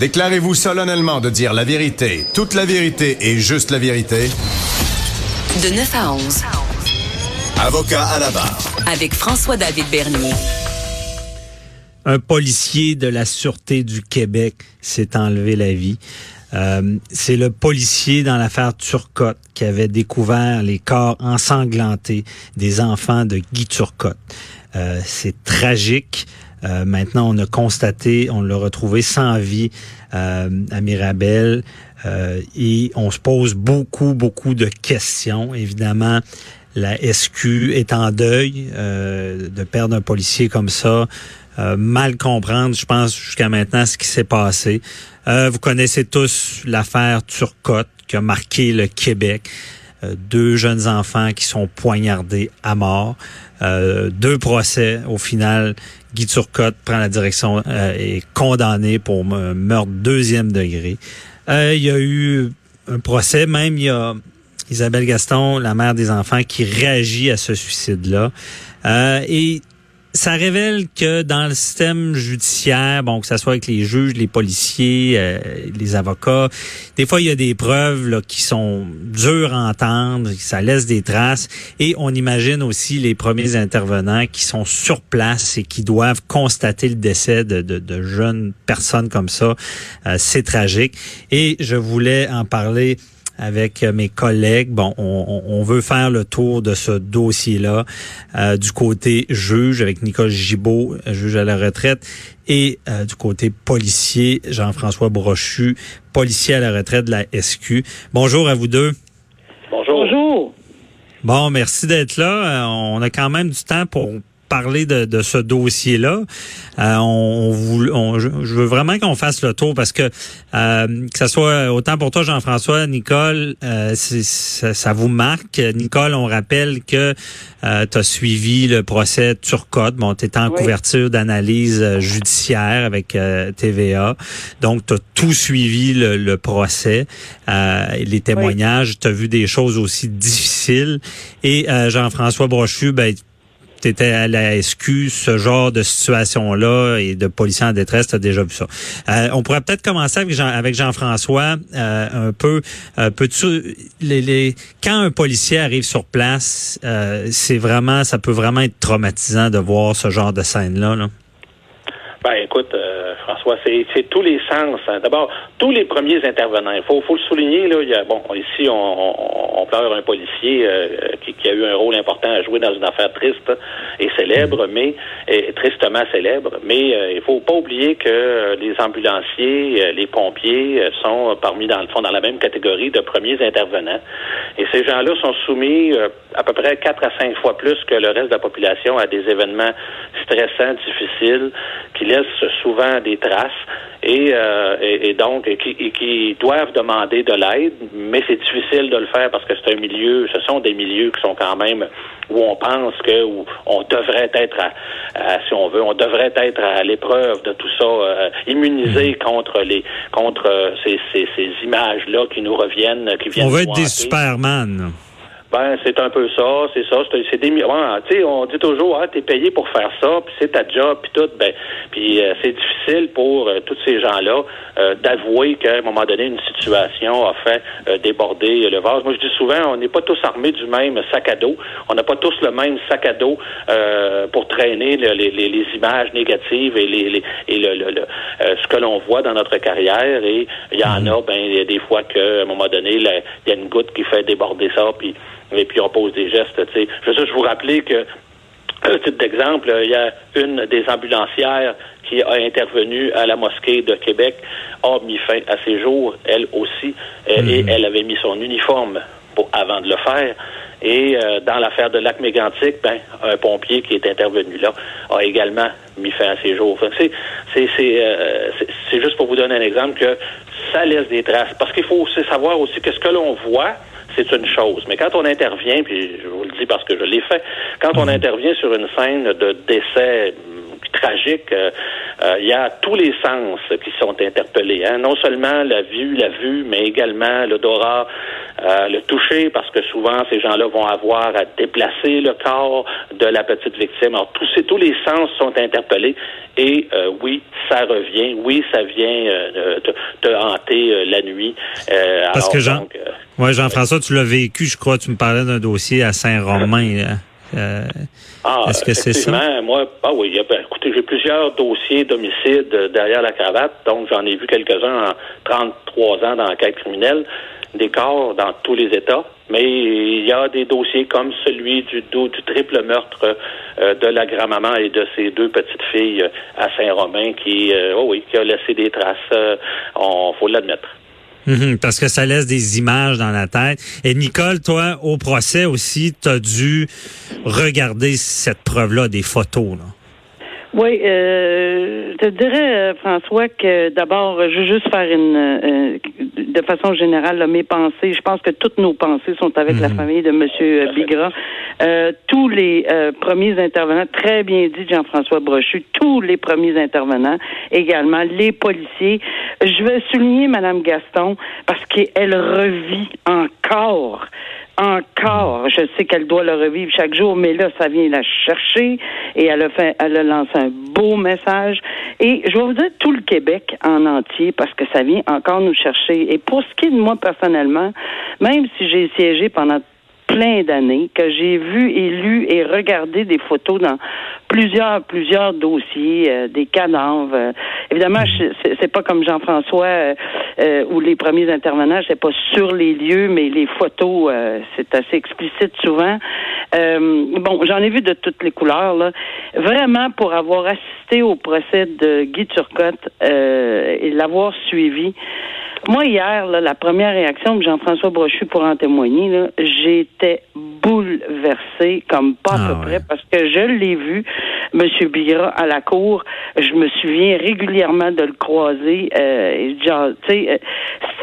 Déclarez-vous solennellement de dire la vérité, toute la vérité et juste la vérité. De 9 à 11. Avocat à la barre. Avec François-David Bernier. Un policier de la Sûreté du Québec s'est enlevé la vie. Euh, c'est le policier dans l'affaire Turcotte qui avait découvert les corps ensanglantés des enfants de Guy Turcotte. Euh, c'est tragique. Euh, maintenant, on a constaté, on l'a retrouvé sans vie euh, à Mirabel euh, et on se pose beaucoup, beaucoup de questions. Évidemment, la SQ est en deuil de perdre un policier comme ça. mal comprendre, je pense, jusqu'à maintenant, ce qui s'est passé. vous connaissez tous l'affaire Turcotte qui a marqué le Québec. deux jeunes enfants qui sont poignardés à mort. deux procès au final Guy Turcotte prend la direction euh, et est condamné pour meurtre deuxième degré. Euh, il y a eu un procès, même il y a Isabelle Gaston, la mère des enfants, qui réagit à ce suicide-là. Euh, et ça révèle que dans le système judiciaire, bon, que ce soit avec les juges, les policiers, euh, les avocats, des fois, il y a des preuves là, qui sont dures à entendre, ça laisse des traces. Et on imagine aussi les premiers intervenants qui sont sur place et qui doivent constater le décès de, de, de jeunes personnes comme ça. Euh, c'est tragique. Et je voulais en parler avec euh, mes collègues. Bon, on, veut faire le tour de ce dossier-là euh, du côté juge avec Nicole Gibault, juge à la retraite, et euh, du côté policier, Jean-François Brochu, policier à la retraite de la SQ. Bonjour à vous deux. Bonjour. Bonjour. Bon, merci d'être là. On a quand même du temps pour parler de, de ce dossier-là. Euh, on, on, je veux vraiment qu'on fasse le tour parce que euh, que ce soit autant pour toi, Jean-François, Nicole, euh, ça, ça, vous marque. Nicole, on rappelle que euh, tu as suivi le procès Turcotte. Bon, tu étais en couverture d'analyse euh, judiciaire avec TVA. Donc, tu as tout suivi le, le procès, les témoignages. Tu as vu des choses aussi difficiles. Et Jean-François Brochu, ben, tu étais à la SQ, ce genre de situation-là et de policiers en détresse, tu as déjà vu ça. Euh, on pourrait peut-être commencer avec, Jean, avec Jean-François euh, un peu. Euh, peux-tu les, quand un policier arrive sur place, c'est vraiment, ça peut vraiment être traumatisant de voir ce genre de scène-là. Là? Ben écoute, François, c'est tous les sens. Hein. D'abord, tous les premiers intervenants. Il faut, faut le souligner, là, il y a, bon, ici, on, on, pleure un policier euh, qui, qui, a eu un rôle important à jouer dans une affaire triste et célèbre, mm. mais et tristement célèbre. Mais euh, il faut pas oublier que les ambulanciers, euh, les pompiers sont parmi, dans le fond, dans la même catégorie de premiers intervenants. Et ces gens-là sont soumis à peu près quatre à cinq fois plus que le reste de la population à des événements stressants, difficiles, qui laissent souvent des traces et, euh, et, donc qui, qui, doivent demander de l'aide, mais c'est difficile de le faire parce que c'est un milieu, ce sont des milieux qui sont quand même où on pense que où on devrait être, à, si on veut, on devrait être à l'épreuve de tout ça, euh, immunisé mm. contre les contre ces, ces, ces images là qui nous reviennent, qui viennent. On veut être des Superman. Ben, c'est un peu ça, c'est ça. C'est des, ouais, tu sais, on dit toujours, ah, t'es payé pour faire ça, puis c'est ta job, puis tout. Ben, puis euh, c'est difficile pour euh, tous ces gens-là euh, d'avouer qu'à un moment donné, une situation a fait déborder le vase. Moi, je dis souvent, on n'est pas tous armés du même sac à dos. On n'a pas tous le même sac à dos pour traîner les, les, les, images négatives et les, et le, le, ce que l'on voit dans notre carrière. Et il y en a, ben, il y a des fois qu'à un moment donné, il y a une goutte qui fait déborder ça, puis et puis on pose des gestes. sais. Je veux juste vous rappeler que, un titre d'exemple, il y a une des ambulancières qui a intervenu à la mosquée de Québec, a mis fin à ses jours, elle aussi, et mhm. elle avait mis son uniforme pour, avant de le faire. Et euh, dans l'affaire de lac mégantique, ben, un pompier qui est intervenu là a également mis fin à ses jours. C'est, euh, c'est juste pour vous donner un exemple que ça laisse des traces. Parce qu'il faut aussi savoir aussi que ce que l'on voit, c'est une chose. Mais quand on intervient, puis je vous le dis parce que je l'ai fait, quand on mhm. intervient sur une scène de décès tragique, euh, euh, il y a tous les sens qui sont interpellés. Hein. Non seulement la vue, la vue, mais également l'odorat, euh, le toucher, parce que souvent ces gens-là vont avoir à déplacer le corps de la petite victime. Alors tous, ces, tous les sens sont interpellés et oui, ça revient. Oui, ça vient euh, te, hanter euh, la nuit. Euh, Parce que Jean, ouais, Jean-François, tu l'as vécu, je crois. Tu me parlais d'un dossier à Saint-Romain. ah, Est-ce que c'est ça? Moi, ah oui, écoutez, j'ai plusieurs dossiers d'homicide derrière la cravate, donc j'en ai vu quelques-uns en 33 ans dans l'enquête criminelle, des corps dans tous les États. Mais il y a des dossiers comme celui du, du triple meurtre euh, de la grand-maman et de ses deux petites filles euh, à Saint-Romain qui, euh, oh oui, qui a laissé des traces. On faut l'admettre. Mhm, parce que ça laisse des images dans la tête. Et Nicole, toi, au procès aussi, tu as dû regarder cette preuve-là, des photos. Là. Oui, euh, je te dirais, euh, François, que d'abord, je veux juste faire une, euh, de façon générale, mes pensées. Je pense que toutes nos pensées sont avec la mhm. famille de Monsieur Bigra. Euh, tous les premiers intervenants, très bien dit Jean-François Brochu, tous les premiers intervenants, également les policiers. Je vais souligner Madame Gaston parce qu'elle revit encore encore. Je sais qu'elle doit le revivre chaque jour, mais là, ça vient la chercher et elle a fait, elle a lancé un beau message. Et je vais vous dire tout le Québec en entier parce que ça vient encore nous chercher. Et pour ce qui est de moi personnellement, même si j'ai siégé pendant plein d'années, que j'ai vu et lu et regardé des photos dans plusieurs, plusieurs dossiers, euh, des cadavres. Euh, évidemment, c'est pas comme Jean-François euh, où les premiers intervenants, c'est pas sur les lieux, mais les photos, c'est assez explicite souvent. bon, j'en ai vu de toutes les couleurs. Là. Vraiment, pour avoir assisté au procès de Guy Turcotte et l'avoir suivi, moi, hier, la première réaction de Jean-François Brochu pour en témoigner, j'étais bouleversée comme pas à peu ah près parce que je l'ai vu, M. Bira, à la cour. Je me souviens régulièrement de le croiser. Euh, genre, euh,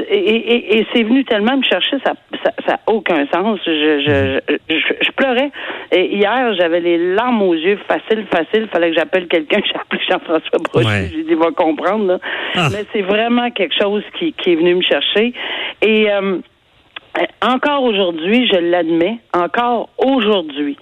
et, et, c'est venu tellement me chercher, ça n'a ça, aucun sens. Je, je, je, pleurais. Et hier, j'avais les larmes aux yeux, facile, facile. Fallait que j'appelle quelqu'un. J'ai appelé Jean-François Brochu. J'ai dit, va comprendre. Là. Ah. Mais c'est vraiment quelque chose qui, qui est venu me chercher. Et euh, encore aujourd'hui, je l'admets, encore aujourd'hui,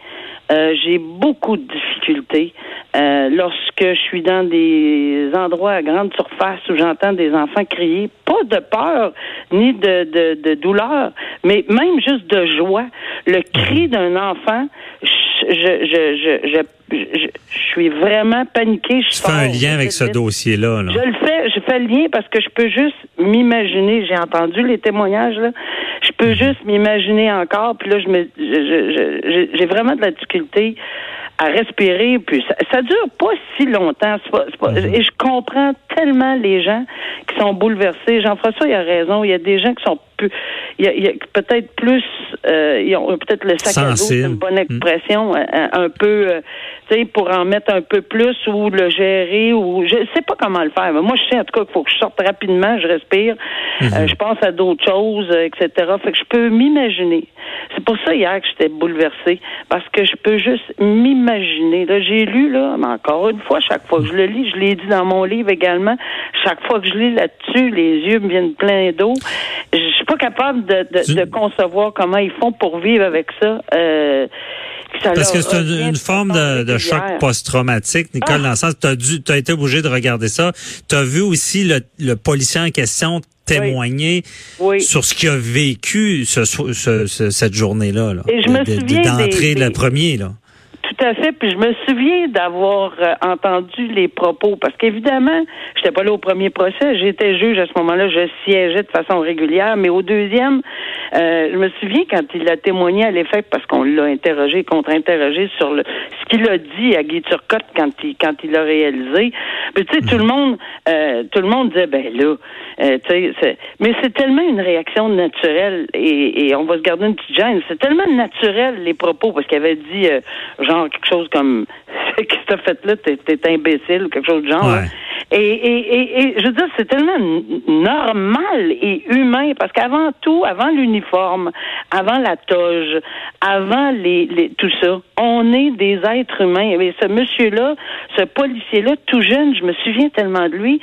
euh, j'ai beaucoup de difficultés euh, lorsque je suis dans des endroits à grande surface où j'entends des enfants crier, pas de peur ni de, de, de, douleur, mais même juste de joie. Le cri mhm. d'un enfant, je, je, je, je, suis vraiment paniquée. Je fais un lien avec ce dossier-là. Je le fais, je fais le lien parce que je peux juste m'imaginer. J'ai entendu les témoignages là. Je peux mhm. juste m'imaginer encore. Puis là, je me, j'ai vraiment de la difficulté à respirer. Puis ça, ça dure pas si longtemps. Pas, pas, mhm. Et je comprends tellement les gens qui sont bouleversés. Jean-François, il a raison. Il y a des gens qui sont plus, il y a, peut-être plus, euh, ils ont peut-être le sac à dos, c'est une bonne expression, mhm. un, peu, euh, tu sais, pour en mettre un peu plus ou le gérer ou je sais pas comment le faire. Mais moi, je sais en tout cas qu'il faut que je sorte rapidement, je respire, mhm. euh, je pense à d'autres choses, etc. Fait que je peux m'imaginer. C'est pour ça hier que j'étais bouleversée parce que je peux juste m'imaginer. Là, j'ai lu là, mais encore une fois, chaque fois que je le lis, je l'ai dit dans mon livre également. Chaque fois que je lis là-dessus, les yeux me viennent pleins d'eau. Je pas capable de, de, concevoir comment ils font pour vivre avec ça. Euh, parce que c'est une, forme de, choc post-traumatique, Nicole, ah. dans le sens, tu as, dû, as été obligé de regarder ça. Tu as vu aussi le, le policier en question témoigner sur ce qu'il a vécu ce, ce, cette journée-là. Là, Et je me souviens d'entrer le premier. Là. Tout à fait. Puis je me souviens d'avoir euh, entendu les propos parce qu'évidemment, j'étais pas là au premier procès. J'étais juge à ce moment-là. Je siégeais de façon régulière. Mais au deuxième, euh, je me souviens quand il a témoigné à l'effet parce qu'on l'a interrogé, contre-interrogé sur le, ce qu'il a dit à Guy Turcotte quand il quand il a réalisé. Puis tu sais, tout le monde, euh, tout le monde disait ben là, tu sais, mais c'est tellement une réaction naturelle et, et, on va se garder une petite gêne. C'est tellement naturel les propos parce qu'il avait dit genre quelque chose comme ce que t'as fait là, t'es, imbécile ou quelque chose de genre. Et, et, et, je veux dire, c'est tellement normal et humain parce qu'avant tout, avant l'uniforme, avant la toge, avant les, les, tout ça, on est des êtres humains. Et ce monsieur-là, ce policier-là, tout jeune, je me souviens tellement de lui.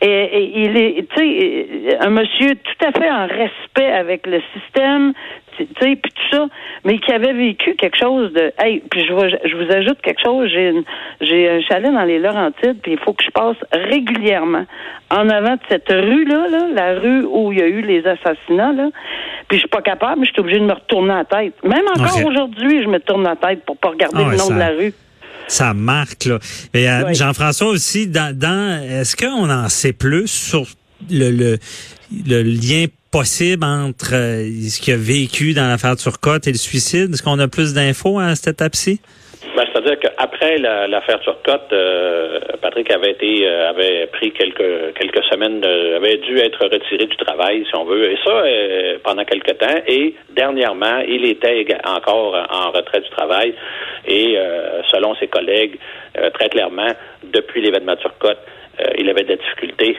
Et, il est, tu sais, un monsieur tout à fait en respect avec le système, tu sais, puis tout ça, mais qui avait vécu quelque chose de, hey, puis je, je vous ajoute quelque chose, j'ai j'ai un chalet dans les Laurentides, puis il faut que je passe régulièrement en avant de cette rue-là, là, la rue où il y a eu les assassinats, là, puis je suis pas capable, je suis obligée de me retourner la tête. Même encore aujourd'hui, je me tourne la tête pour pas regarder Ah le nom ça- de la rue. Ça marque, là. Mais euh. Jean-François aussi, dans, dans est-ce qu'on en sait plus sur le, le, le lien possible entre euh, ce qu'il a vécu dans l'affaire Turcotte et le suicide? Est-ce qu'on a plus d'infos à cette étape-ci? Ben, C'est-à-dire qu'après la- l'affaire Turcotte, euh, Patrick avait été euh, avait pris quelques quelques semaines, de- avait dû être retiré du travail, si on veut, et ça euh, pendant quelque temps. Et dernièrement, il était encore en retrait du travail. Et euh, selon ses collègues, très clairement, depuis l'événement Turcotte, il avait des difficultés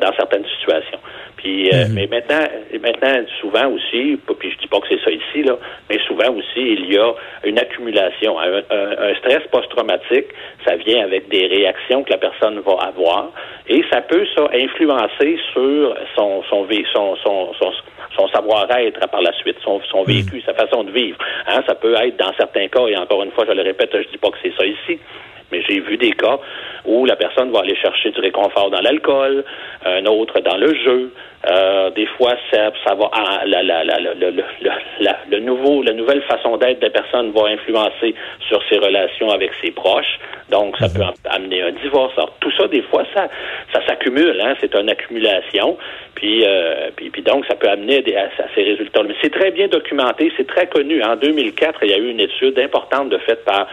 dans certaines situations. Puis, euh, mais maintenant, maintenant, souvent aussi, puis je dis pas que c'est ça ici là, mais souvent aussi, il y a une accumulation, un, un- un stress post-traumatique. Ça vient avec des réactions que la personne va avoir, et ça peut ça influencer sur son son son son, son, son savoir-être par la suite, son, son vécu, sa façon de vivre. Hein, ça peut être dans certains cas, et encore une fois, je le répète, je dis pas que c'est ça ici, mais j'ai vu des cas où la personne va aller chercher du réconfort dans l'alcool, un autre dans le jeu. Euh, des fois, ça, ça va ah, la, la, la, le- nouveau, la nouvelle façon d'être de la personne va influencer sur ses relations avec ses proches. Donc, ça peut am- amener un divorce. Alors, tout ça, des fois, ça, ça s'accumule. Hein? C'est une accumulation. Puis, euh, puis, puis donc, ça peut amener des- à, à ces résultats. Mais c'est très bien documenté, c'est très connu. En 2004, il y a eu une étude importante de faite par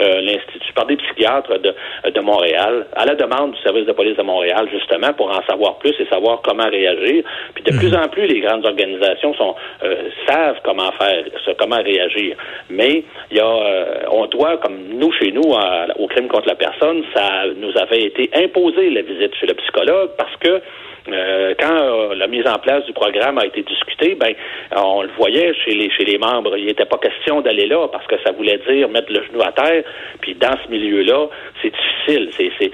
euh, l'Institut, par des psychiatres de, de Montréal, à la demande du service de police de Montréal, justement, pour en savoir plus et savoir comment réagir. Puis de plus en plus, les grandes organisations sont euh, savent comment faire, comment réagir. Mais il y a, euh, on doit, comme nous chez nous, à- au crime contre la personne, ça nous avait été imposé la visite chez le psychologue parce que euh, quand euh, la mise en place du programme a été discutée, ben on le voyait chez les chez les membres, il n'était pas question d'aller là parce que ça voulait dire mettre le genou à terre. Puis dans ce milieu-là, c'est difficile. C'est c'est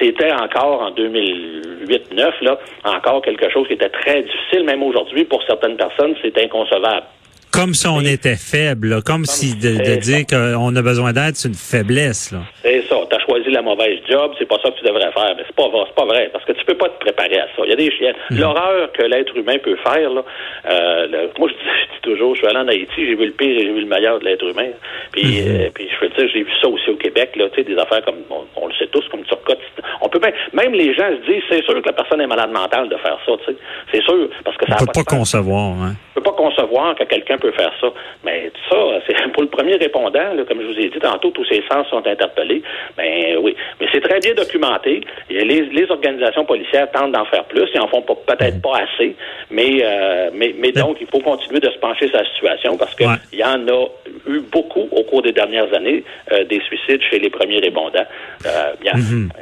c'était encore en 2008-9 là, encore quelque chose qui était très difficile. Même aujourd'hui, pour certaines personnes, c'est inconcevable. Comme si on était faible, là. comme si de, dire qu'on a besoin d'aide, c'est une faiblesse. C'est ça. Tu as choisi la mauvaise job, c'est pas ça que tu devrais faire. Mais c'est pas vrai, c'est pas vrai, parce que tu peux pas te préparer à ça. Il y a des chiens. L'horreur que l'être humain peut faire, là, euh, le- moi je dis, je dis toujours, je suis allé en Haïti, j'ai vu le pire et j'ai vu le meilleur de l'être humain. Puis, euh, puis je veux dire, j'ai vu ça aussi au Québec, là, tu sais, des affaires comme on, on le sait tous, comme Turcotte. On peut même, même les gens se disent, c'est sûr que la personne est malade mentale de faire ça, tu sais. C'est sûr, parce que ça On peut pas concevoir. Hein. Je peux pas concevoir que quelqu'un peut faire ça. Mais ça, c'est pour le premier répondant, là, comme je vous ai dit tantôt, tous ces sens sont interpellés. Ben oui. Mais c'est très bien documenté. Et les, les organisations policières tentent d'en faire plus. Ils en font peut-être pas assez. Mais, euh, mais, mais donc, il faut continuer de se pencher sur la situation parce qu'il Ouais. y en a eu beaucoup au cours des dernières années, euh, des suicides chez les premiers répondants. Euh, bien,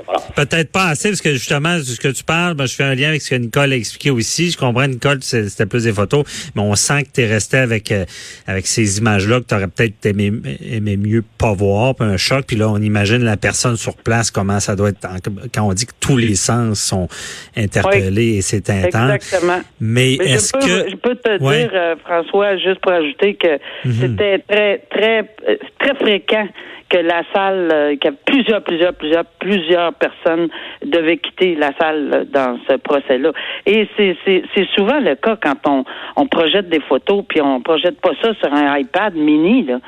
voilà. Peut-être pas assez, parce que justement, ce que tu parles, ben, je fais un lien avec ce que Nicole a expliqué aussi. Je comprends, Nicole, c'était plus des photos, mais on sent que tu es resté avec, euh, avec ces images-là que tu aurais peut-être aimé, aimé mieux pas voir, puis un choc. Puis là, on imagine la personne sur place, comment ça doit être, quand on dit que tous les sens sont interpellés et c'est intense. Exactement. Mais, Mais est-ce que... je peux te Ouais. dire, euh, François, juste pour ajouter que c'était très, très, euh, très fréquent que la salle, euh, que plusieurs, plusieurs, plusieurs, plusieurs personnes devaient quitter la salle dans ce procès-là. Et c'est, c'est, c'est souvent le cas quand on, on projette des photos, puis on projette pas ça sur un iPad mini. Là.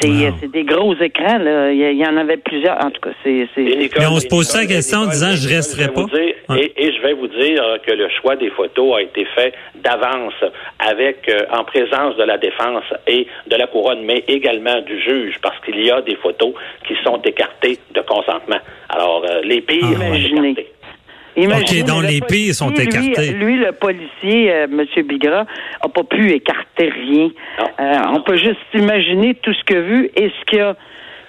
C'est, Wow. des gros écrans. Là. Il y, en avait plusieurs. En tout cas, c'est, Mais on se pose la question en disant, je resterai vais vous pas. dire- Ouais. et, et je vais vous dire que le choix des photos a été fait d'avance avec euh, en présence de la défense et de la couronne, mais également du juge, parce qu'il y a des photos qui sont écartées de consentement. Alors, euh, les pires Ah, sont Imaginez. écartés. Imaginez, OK, donc le les pires sont lui- écartés. Lui, le policier, euh, M. Bigra, a pas pu écarter rien. Euh, on peut juste imaginer tout ce qu'il a vu et ce qu'il a,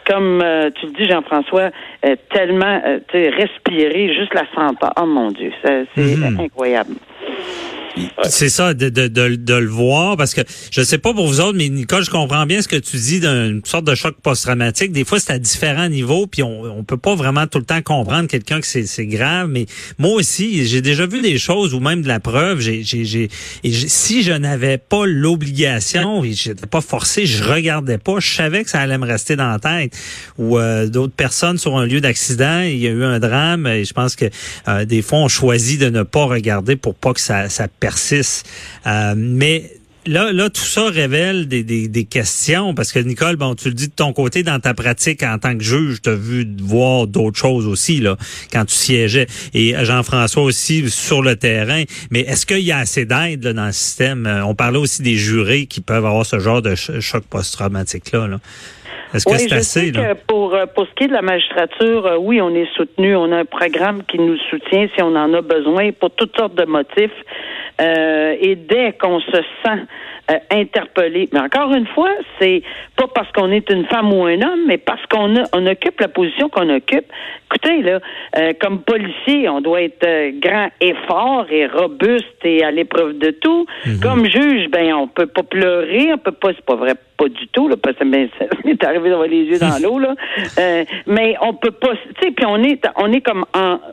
comme euh, tu le dis, Jean-François, euh, tellement euh, tu sais, respiré, juste la senteur. Oh mon Dieu, ça, c'est Mhm. incroyable. C'est ça, de, de, de, de, le voir, parce que je sais pas pour vous autres, mais Nicole, je comprends bien ce que tu dis d'une sorte de choc post-traumatique. Des fois, c'est à différents niveaux, puis on, on peut pas vraiment tout le temps comprendre quelqu'un que c'est grave. Mais moi aussi, j'ai déjà vu des choses ou même de la preuve. J'ai, j'ai, si je n'avais pas l'obligation et j'étais pas forcé, je regardais pas, je savais que ça allait me rester dans la tête. Ou euh, d'autres personnes sur un lieu d'accident, il y a eu un drame, et je pense que euh, des fois on choisit de ne pas regarder pour pas que ça, ça persiste. Euh, mais là, là, tout ça révèle des, des, des, questions parce que Nicole, bon, tu le dis de ton côté dans ta pratique en tant que juge, tu as vu voir d'autres choses aussi là quand tu siégeais et Jean-François aussi sur le terrain. Mais est-ce qu'il y a assez d'aide dans le système? Euh, On parlait aussi des jurés qui peuvent avoir ce genre de choc post-traumatique là. là. Est-ce que c'est assez? là? pour, euh, pour ce qui est de la magistrature, euh, oui, on est soutenu. On a un programme qui nous soutient si on en a besoin pour toutes sortes de motifs. Euh, et dès qu'on se sent euh, mais encore une fois, c'est pas parce qu'on est une femme ou un homme, mais parce qu'on on occupe la position qu'on occupe. Écoutez, là, euh, comme policier, on doit être grand et fort et robuste et à l'épreuve de tout. Mhm. Comme juge, ben on peut pas pleurer, on peut pas, c'est pas vrai, pas du tout, là, parce que ben, ça m'est arrivé d'avoir les yeux dans l'eau, là. mais on peut pas, tu sais, puis on est, on est comme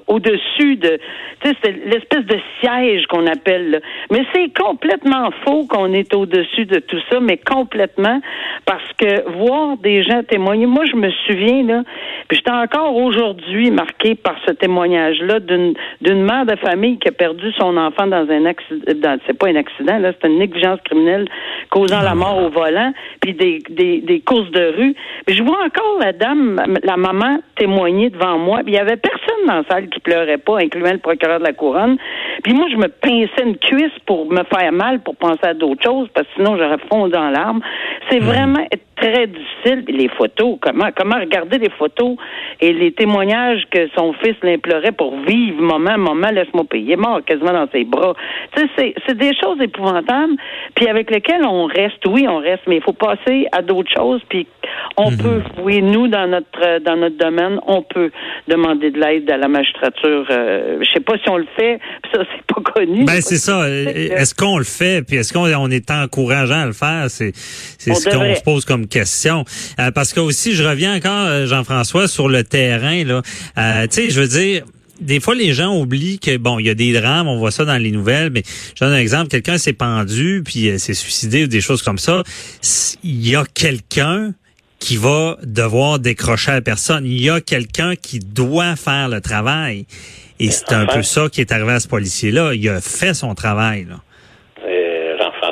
au-dessus de, tu sais, c'est l'espèce de siège qu'on appelle mais c'est complètement faux qu'on est au-dessus de tout ça, mais complètement parce que voir des gens témoigner, moi je me souviens là, puis j'étais encore aujourd'hui marqué par ce témoignage-là d'une mère de famille qui a perdu son enfant dans un accident, c'est pas un accident là, c'est une négligence criminelle causant la mort au volant, puis des, des, des courses de rue. Puis je vois encore la dame, la maman témoigner devant moi, puis il y avait personne dans la salle qui pleurait pas, incluant le procureur de la couronne. Puis moi je me pinçais une cuisse pour me faire mal, pour penser à d'autres choses, parce que sinon j'aurais fondu dans l'arme. C'est hmm. vraiment très difficile. Les photos, comment, comment regarder les photos et les témoignages que son fils l'implorait pour vivre, moment, moment, laisse-moi payer, mort quasiment dans ses bras. Tu sais, c'est des choses épouvantables, puis avec lesquelles on reste, oui, on reste, mais il faut passer à d'autres choses, puis on mhm. peut, oui, nous, dans notre dans notre domaine, on peut demander de l'aide à la magistrature. Euh, je sais pas si on le fait, ça, c'est pas connu. Ben, c'est ça. Est-ce qu'on le fait, puis est-ce qu'on est encourageant à le faire? C'est c'est ce qu'on se pose comme question. Euh, parce que aussi, je reviens encore, euh, Jean-François, sur le terrain. Là, euh, tu sais, je veux dire des fois, les gens oublient que, bon, il y a des drames, on voit ça dans les nouvelles, mais je donne un exemple, quelqu'un s'est pendu, puis s'est suicidé ou des choses comme ça. Il y a quelqu'un qui va devoir décrocher à la personne. Il y a quelqu'un qui doit faire le travail. Et c'est un peu ça qui est arrivé à ce policier-là. Il a fait son travail. Là.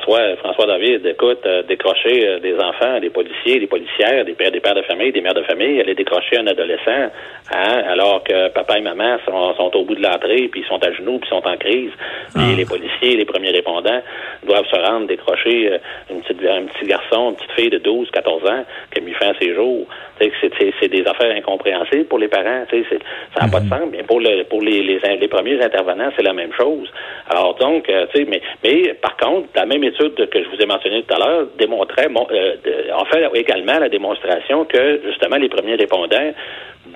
François, David, écoute, euh, décrocher euh, des enfants, des policiers, des policières, des pères, des pères de famille, des mères de famille, aller décrocher un adolescent, hein, alors que papa et maman sont, au bout de l'entrée, puis ils sont à genoux, puis sont en crise. Puis ah. les policiers, les premiers répondants doivent se rendre décrocher euh, une petite, un petit garçon, une petite fille de 12, 14 ans qui a mis fin à ses jours. C'est des affaires incompréhensibles pour les parents. Ça n'a pas de mhm. sens. Mais pour, le, pour les, les, les premiers intervenants, c'est la même chose. Alors donc, mais, mais par contre, la même que je vous ai mentionnée tout à l'heure démontrait, euh, en fait également la démonstration que justement les premiers répondants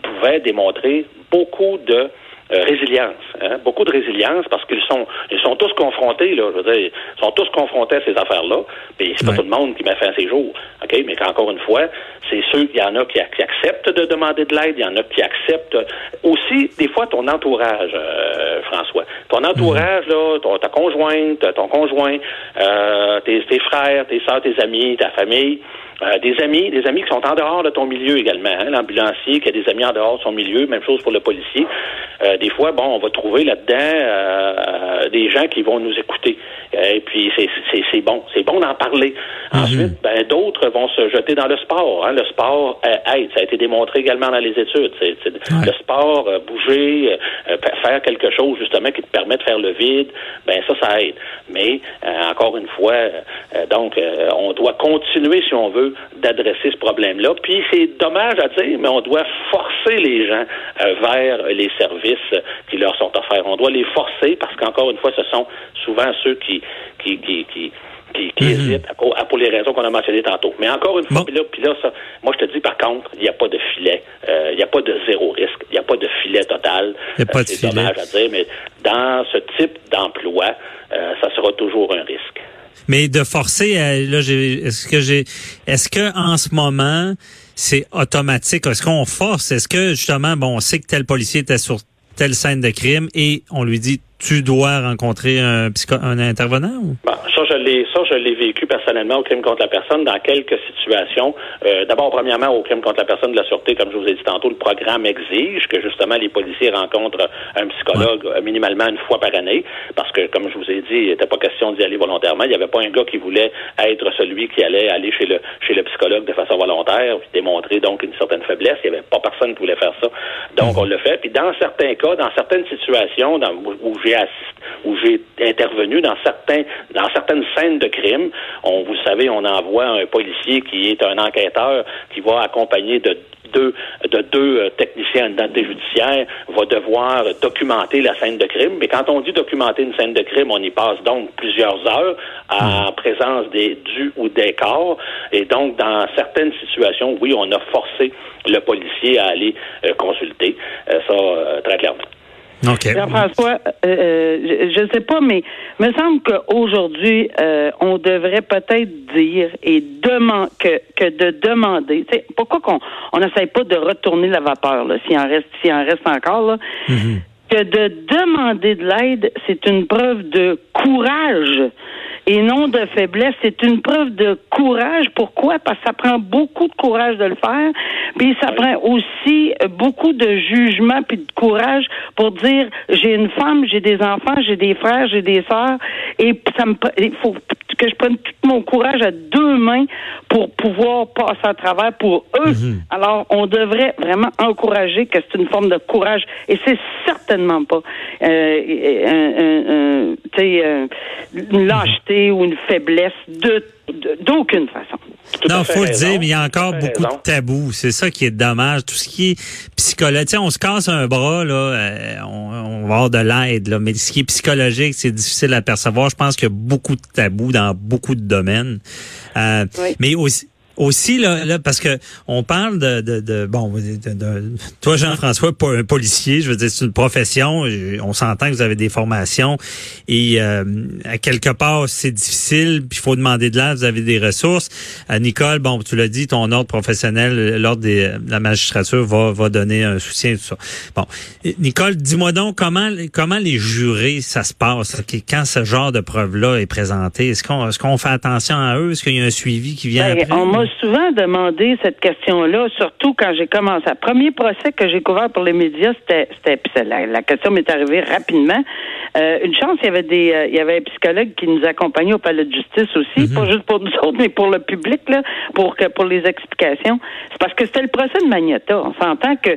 pouvaient démontrer beaucoup de euh, résilience, hein? beaucoup de résilience parce qu'ils sont ils sont tous confrontés là, je veux dire, ils sont tous confrontés à ces affaires-là. Puis c'est pas tout le monde qui m'a fait ses jours, ok? Mais qu'encore une fois, c'est ceux, il y en a qui, acceptent de demander de l'aide, il y en a qui acceptent aussi des fois ton entourage, euh, François, ton entourage là, ta conjointe, ton conjoint, euh, tes, tes frères, tes soeurs, tes amis, ta famille. Euh, des amis, des amis qui sont en dehors de ton milieu également. Hein, L'ambulancier qui a des amis en dehors de son milieu, même chose pour le policier. Euh, des fois, bon, on va trouver là-dedans euh, des gens qui vont nous écouter. et puis c'est bon, c'est bon d'en parler. Mhm. Ensuite, ben, d'autres vont se jeter dans le sport. Hein. Le sport aide, ça a été démontré également dans les études. Le sport, bouger, faire quelque chose justement qui te permet de faire le vide, ben ça, ça aide. Mais encore une fois, donc on doit continuer si on veut d'adresser ce problème-là. Puis c'est dommage à dire, mais on doit forcer les gens euh, vers les services qui leur sont offerts. On doit les forcer parce qu'encore une fois, ce sont souvent ceux qui qui qui, qui qui, mhm. hésitent pour les raisons qu'on a mentionnées tantôt. Mais encore une fois, puis là, ça, moi je te dis par contre, il n'y a pas de filet, euh, il n'y a pas de zéro risque, il n'y a pas de filet total. C'est dommage à dire, mais dans ce type d'emploi, ça sera toujours un risque. Mais de forcer, là, est-ce que j'ai, est-ce que en ce moment, c'est automatique? Est-ce qu'on force? Est-ce que justement, bon, on sait que tel policier était sur telle scène de crime et on lui dit tu dois rencontrer un, un intervenant? Ou? Bon, ça, je l'ai, je l'ai vécu personnellement au crime contre la personne dans quelques situations. Euh, d'abord, premièrement, au crime contre la personne de la sûreté, comme je vous ai dit tantôt, le programme exige que justement les policiers rencontrent un psychologue euh, minimalement une fois par année, parce que, comme je vous ai dit, il n'était pas question d'y aller volontairement. Il n'y avait pas un gars qui voulait être celui qui allait aller chez le chez le psychologue de façon volontaire, puis démontrer donc une certaine faiblesse. Il n'y avait pas personne qui voulait faire ça. Donc, on le fait. Puis dans certains cas, dans certaines situations dans, où j'ai où j'ai intervenu dans certains dans certaines scènes de crime. On, vous savez, on envoie un policier qui est un enquêteur qui va accompagner de deux, de deux euh, techniciens d'identité judiciaire va devoir documenter la scène de crime. Mais quand on dit documenter une scène de crime, on y passe donc plusieurs heures en hmm. présence des du ou des corps. Et donc, dans certaines situations, oui, on a forcé le policier à aller euh, consulter. Euh, ça, très clairement. Jean-François, euh, euh, je ne sais pas, mais me semble qu'aujourd'hui, euh, on devrait peut-être dire et demander que, que de demander. Pourquoi qu'on on n'essaye pas de retourner la vapeur, s'il en reste, s'il en reste encore, là, mm-hmm. que de demander de l'aide, c'est une preuve de courage et non de faiblesse. C'est une preuve de courage. Pourquoi? Parce que ça prend beaucoup de courage de le faire. Puis ça prend aussi beaucoup de jugement puis de courage pour dire j'ai une femme, j'ai des enfants, j'ai des frères, j'ai des sœurs et ça me il faut que je prenne tout mon courage à deux mains pour pouvoir passer à travers pour eux. Mhm. Alors, on devrait vraiment encourager que c'est une forme de courage et c'est certainement pas euh, euh, euh, une lâcheté ou une faiblesse de d'aucune façon. non, faut le dire, mais il y a encore beaucoup de tabous. C'est ça qui est dommage. Tout ce qui est psychologique, on se casse un bras, là, euh, on, va avoir de l'aide, là, mais ce qui est psychologique, c'est difficile à percevoir. Je pense qu'il y a beaucoup de tabous dans beaucoup de domaines. Euh, mais aussi, aussi là, là parce que on parle de, de, de bon de, toi Jean-François pas un policier je veux dire c'est une profession on s'entend que vous avez des formations et euh, à quelque part c'est difficile puis il faut demander de l'aide vous avez des ressources. Euh, Nicole bon tu l'as dit ton ordre professionnel l'ordre de la magistrature va va donner un soutien tout ça. Bon Nicole dis-moi donc comment comment les jurés ça se passe? Quand ce genre de preuve là est présenté est-ce qu'on est-ce qu'on fait attention à eux? Est-ce qu'il y a un suivi qui vient ben, après? Souvent demandé cette question-là, surtout quand j'ai commencé. Le premier procès que j'ai couvert pour les médias, c'était, c'était la, la, question m'est arrivée rapidement. Euh, une chance, il y avait des, euh, il y avait un psychologue qui nous accompagnait au palais de justice aussi, mhm. pas juste pour nous autres, mais pour le public là, pour que pour les explications. C'est parce que c'était le procès de Magneta. On s'entend que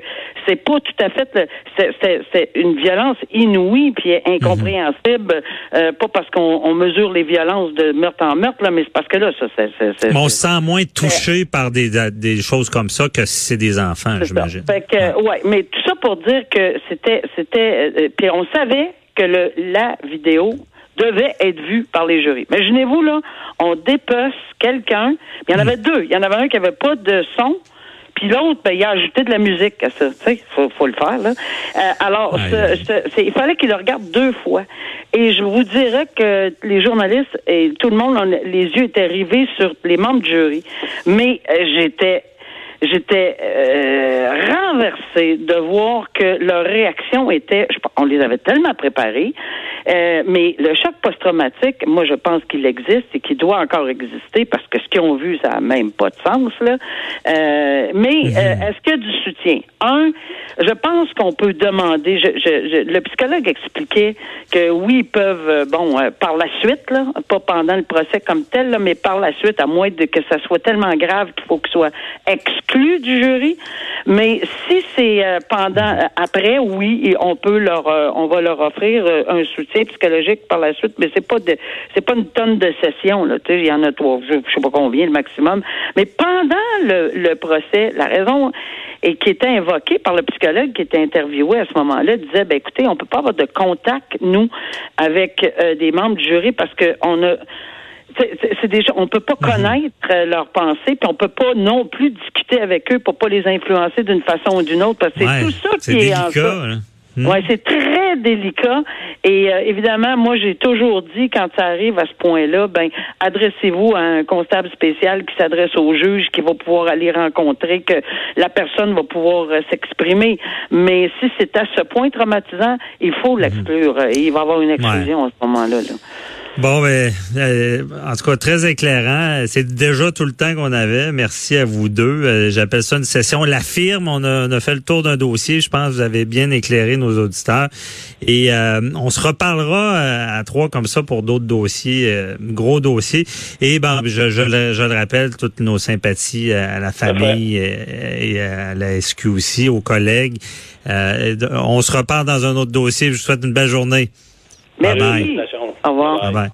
c'est pas tout à fait, c'est une violence inouïe puis incompréhensible, euh, pas parce qu'on mesure les violences de meurtre en meurtre là, mais c'est parce que là, ça, c'est, on se sent moins touché par des, des choses comme ça que si c'est des enfants, j'imagine. Fait que, ouais. mais tout ça pour dire que c'était, c'était, puis on savait que le, la vidéo devait être vue par les jurys. Imaginez-vous, là, on dépece quelqu'un. Il y en avait deux. Il y en avait un qui avait pas de son, puis l'autre, ben, il a ajouté de la musique à ça. Tu sais, faut, faut le faire, là. Euh, alors, il fallait qu'il le regarde deux fois. Et je vous dirais que les journalistes et tout le monde, les yeux étaient rivés sur les membres du jury. Mais euh, j'étais j'étais euh, renversée de voir que leur réaction était, on les avait tellement préparés, euh, mais le choc post-traumatique, moi je pense qu'il existe et qu'il doit encore exister parce que ce qu'ils ont vu, ça n'a même pas de sens là. Euh, mais mhm. est-ce qu'il y a du soutien? Un, je pense qu'on peut demander. Je, le psychologue expliquait que oui, ils peuvent, bon, par la suite là, pas pendant le procès comme tel, là, mais par la suite, à moins de que ça soit tellement grave qu'il faut qu'il soit exclu du jury. Mais si c'est euh, pendant, euh, après, oui, on peut leur, euh, on va leur offrir un soutien psychologique par la suite, mais c'est pas de, c'est pas une tonne de sessions, là. Tu sais, il y en a trois, je, sais pas combien le maximum. Mais pendant le, le procès, la raison et qui était invoquée par le psychologue qui était interviewé à ce moment-là disait ben écoutez on peut pas avoir de contact nous avec des membres du jury parce que on a c'est déjà, on peut pas mhm. connaître euh, leurs pensées, puis on peut pas non plus discuter avec eux pour pas les influencer d'une façon ou d'une autre, parce que c'est tout ça qui est en ça. Hmm. Ouais, c'est très délicat. Et euh, évidemment, moi, j'ai toujours dit, quand ça arrive à ce point-là, ben, adressez-vous à un constable spécial qui s'adresse au juge, qui va pouvoir aller rencontrer, que la personne va pouvoir euh, s'exprimer. Mais si c'est à ce point traumatisant, il faut l'exclure. Il va y avoir une exclusion à ce moment-là. Là. Bon, ben, euh, en tout cas, très éclairant. C'est déjà tout le temps qu'on avait. Merci à vous deux. Euh, j'appelle ça une session La firme. On a, on a fait le tour d'un dossier. Je pense que vous avez bien éclairé nos auditeurs. Et euh, on se reparlera à trois comme ça pour d'autres dossiers, gros dossiers. Et ben, je, je, le, je, le, rappelle, toutes nos sympathies à la famille et, à la SQ aussi, aux collègues. on se reparle dans un autre dossier. Je vous souhaite une belle journée. Merci. Au revoir.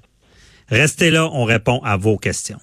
Restez là, on répond à vos questions.